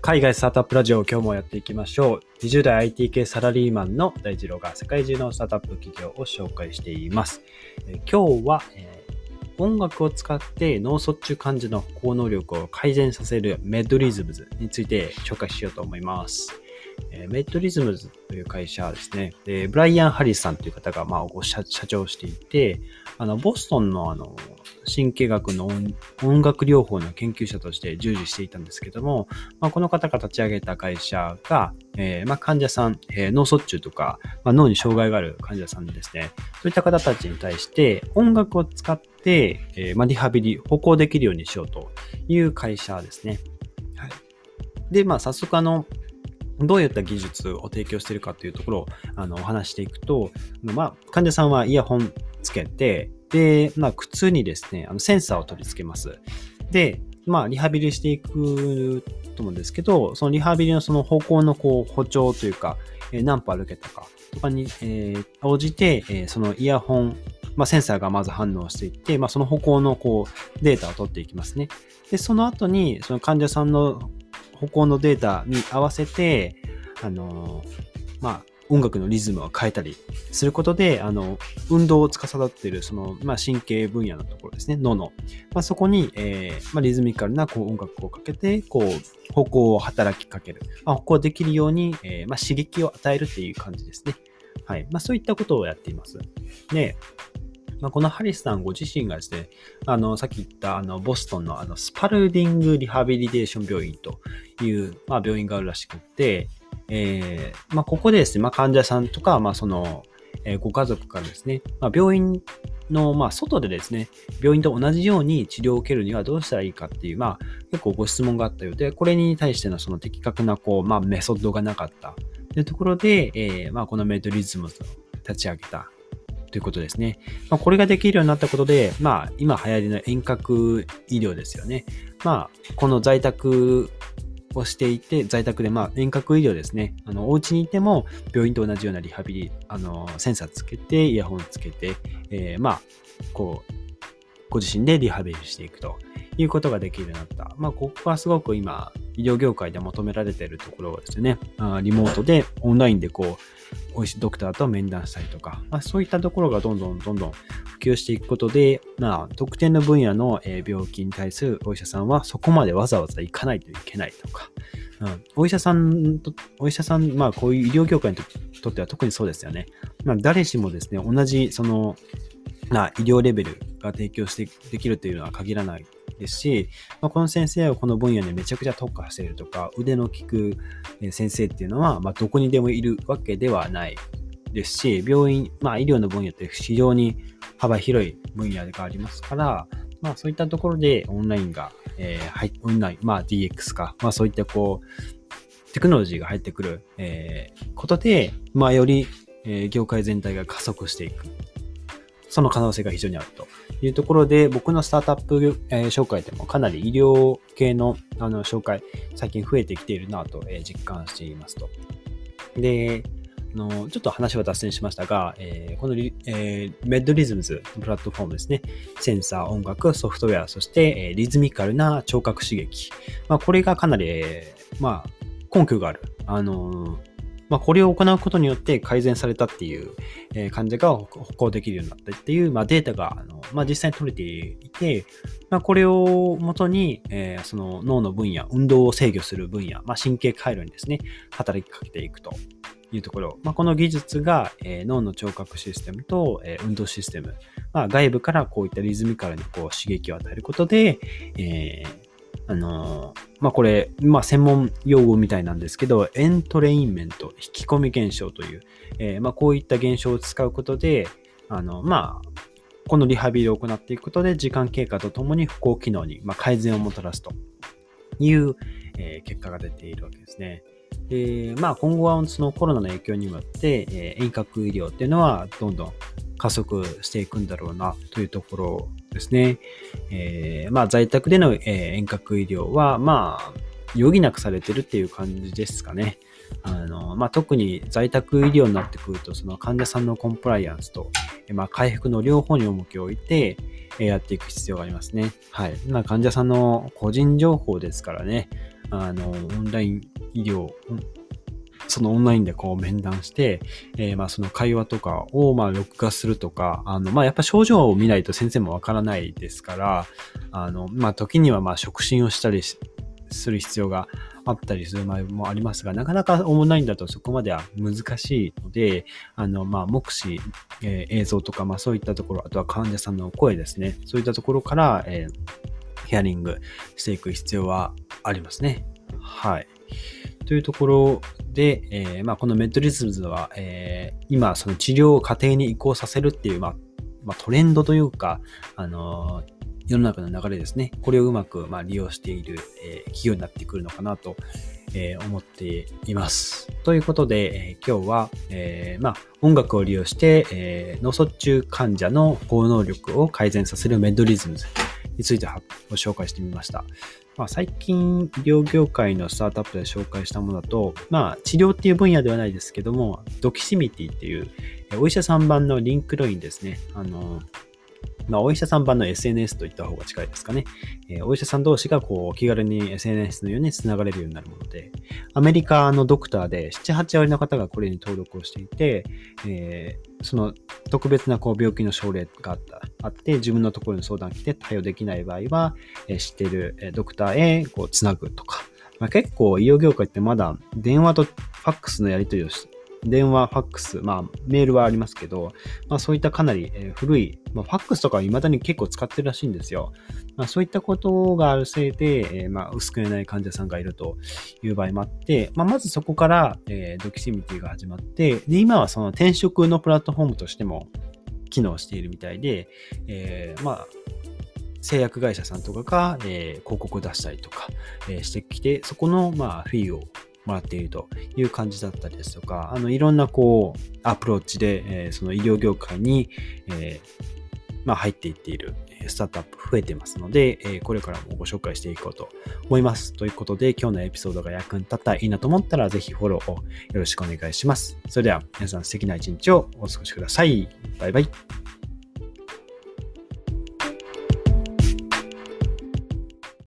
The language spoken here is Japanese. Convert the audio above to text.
海外スタートアップラジオを今日もやっていきましょう。20代 IT 系サラリーマンの大二郎が世界中のスタートアップ企業を紹介しています。え今日は、えー音楽を使って脳卒中患者の歩行能力を改善させるメッドリズムズについて紹介しようと思います。えメッドリズムズという会社はですね、でブライアン・ハリスさんという方が、まあ、ご社社長をしていて、あの、ボストンのあの、神経学の音楽療法の研究者として従事していたんですけども、まあ、この方が立ち上げた会社が、えーまあ、患者さん、えー脳卒中とか、まあ、脳に障害がある患者さんですね、そういった方たちに対して音楽を使って、えーま、リハビリ、歩行できるようにしようという会社ですね。はい。で、まあ、早速あの、どういった技術を提供しているかというところをあのお話していくと、まあ、患者さんはイヤホンつけて、で、まあ、靴にですね、あのセンサーを取り付けます。で、まあ、リハビリしていくと思うんですけど、そのリハビリのその方向のこう補聴というか、えー何歩歩けたかとかに、えー応じて、えーそのイヤホン、まあ、センサーがまず反応していって、まあ、その歩行のこうデータを取っていきますね。で、その後に、その患者さんの歩行のデータに合わせて、あのまあ、音楽のリズムを変えたりすることで、あの、運動を司っている、その、まあ、神経分野のところですね、脳の。まあ、そこに、えーまあ、リズミカルなこう音楽をかけて、こう、歩行を働きかける。まあ、歩行できるように、えーまあ、刺激を与えるっていう感じですね。はい。まあ、そういったことをやっています。で、まあ、このハリスさんご自身がですね、あの、さっき言った、あの、ボストンの、あの、スパルディングリハビリテーション病院という、まあ、病院があるらしくって、えーまあ、ここでですね、まあ、患者さんとか、まあ、その、えーご家族からですね、まあ、病院の、まあ、外でですね、病院と同じように治療を受けるにはどうしたらいいかっていう、まあ、結構ご質問があったようで、これに対してのその的確な、こう、まあ、メソッドがなかったというところで、えーまあ、このメトリズムを立ち上げたということですね。まあ、これができるようになったことで、まあ、今流行りの遠隔医療ですよね。まあ、この在宅をしていて、在宅で、まあ、遠隔医療ですね。あの、お家にいても、病院と同じようなリハビリ、あの、センサーつけて、イヤホンつけて、えーまあ、こう、ご自身でリハビリしていくということができるようになった。まあ、ここはすごく今、医療業界で求められているところですね。リモートで、オンラインでこう、お医師ドクターと面談したりとか、まあ、そういったところがどんどんどんどん普及していくことで、まあ、特定の分野の病気に対するお医者さんはそこまでわざわざ行かないといけないとか、うん、お医者さんと、お医者さん、まあ、こういう医療業界にととっては特にそうですよね。まあ、誰しもですね、同じ、その、な医療レベルが提供してできるというのは限らないですし、まあ、この先生はこの分野でめちゃくちゃ特化しているとか、腕の利く先生っていうのは、まあ、どこにでもいるわけではないですし、病院、まあ、医療の分野って非常に幅広い分野がありますから、まあ、そういったところでオンラインが、えーはい、オンライン、まあ、DX か、まあ、そういったこう、テクノロジーが入ってくる、えーことで、まあ、より、えー業界全体が加速していく。その可能性が非常にあるというところで、僕のスタートアップ、えー紹介でもかなり医療系のあの紹介、最近増えてきているなと、えー実感していますと。で、あのちょっと話は脱線しましたが、えーこのリ、えーメッドリズムズのプラットフォームですね。センサー、音楽、ソフトウェア、そして、えーリズミカルな聴覚刺激。まあ、これがかなり、えーまあ、根拠がある。あのまあ、これを行うことによって改善されたっていう、えー患者が歩行できるようになったっていう、まあ、データが、あのまあ、実際に取れていて、まあ、これをもとに、えーその脳の分野、運動を制御する分野、まあ、神経回路にですね、働きかけていくというところ。まあ、この技術が、えー脳の聴覚システムと、えー運動システム、まあ、外部からこういったリズミカルにこう刺激を与えることで、えーあのーまあ、これ、まあ、専門用語みたいなんですけど、エントレインメント、引き込み現象という、えーまあ、こういった現象を使うことで、あの、まあ、このリハビリを行っていくことで、時間経過とともに不幸機能に、まあ、改善をもたらすという、えー結果が出ているわけですね。で、まあ、今後はそのコロナの影響によって、えー遠隔医療っていうのはどんどん加速していくんだろうなというところですね。えーまあ、在宅での、遠隔医療は、まあ、余儀なくされてるっていう感じですかね。あの、まあ、特に在宅医療になってくると、その患者さんのコンプライアンスと、まあ、回復の両方に重きを置いて、やっていく必要がありますね。はい。まあ、患者さんの個人情報ですからね。あの、オンライン医療、そのオンラインでこう面談して、えー、まあその会話とかをまあ録画するとか、あの、まあやっぱ症状を見ないと先生もわからないですから、あの、まあ時にはまあ触診をしたりする必要があったりする場合もありますが、なかなかオンラインだとそこまでは難しいので、あの、まあ目視、えー、映像とか、まあそういったところ、あとは患者さんの声ですね、そういったところから、えー、ヒアリングしていく必要はありますね。はい。というところで、えー、まあ、このメッドリズムズは、えー、今、その治療を家庭に移行させるっていう、まあ、まあ、トレンドというか、あのー、世の中の流れですね。これをうまく、ま、利用している、えー、企業になってくるのかなと、え、思っています。ということで、え、今日は、え、ま、音楽を利用して、え脳卒中患者の高能力を改善させるメッドリズムズについてご紹介してみました。まあ、最近、医療業界のスタートアップで紹介したものだと、まあ、治療っていう分野ではないですけども、ドキシミティっていう、お医者さん版のリンクロインですね。あの、まあ、お医者さん版の SNS といった方が近いですかね。えー、お医者さん同士がこう気軽に SNS のように繋がれるようになるもので、アメリカのドクターで7、8割の方がこれに登録をしていて、えー、その特別なこう病気の症例があったあって、自分のところに相談来て対応できない場合は、えー、知っているドクターへこうつなぐとか、まあ、結構医療業界ってまだ電話とファックスのやり取りをし電話、ファックス、まあ、メールはありますけど、まあ、そういったかなり、え古い、まあ、ファックスとかは未だに結構使ってるらしいんですよ。まあ、そういったことがあるせいで、えー、まあ、薄く寝ない患者さんがいるという場合もあって、まあ、まずそこから、えー、ドキシミティが始まって、で、今はその転職のプラットフォームとしても機能しているみたいで、えー、まあ、製薬会社さんとかが、えー、広告を出したりとか、えー、してきて、そこの、まあ、フィーをもらっているという感じだったりですとか、あの、いろんなこう、アプローチで、えー、その医療業界に、えー、まあ、入っていっているスタートアップ増えてますので、えこれからもご紹介していこうと思います。ということで、今日のエピソードが役に立ったらいいなと思ったら、ぜひフォローをよろしくお願いします。それでは皆さん素敵な一日をお過ごしください。バイバイ。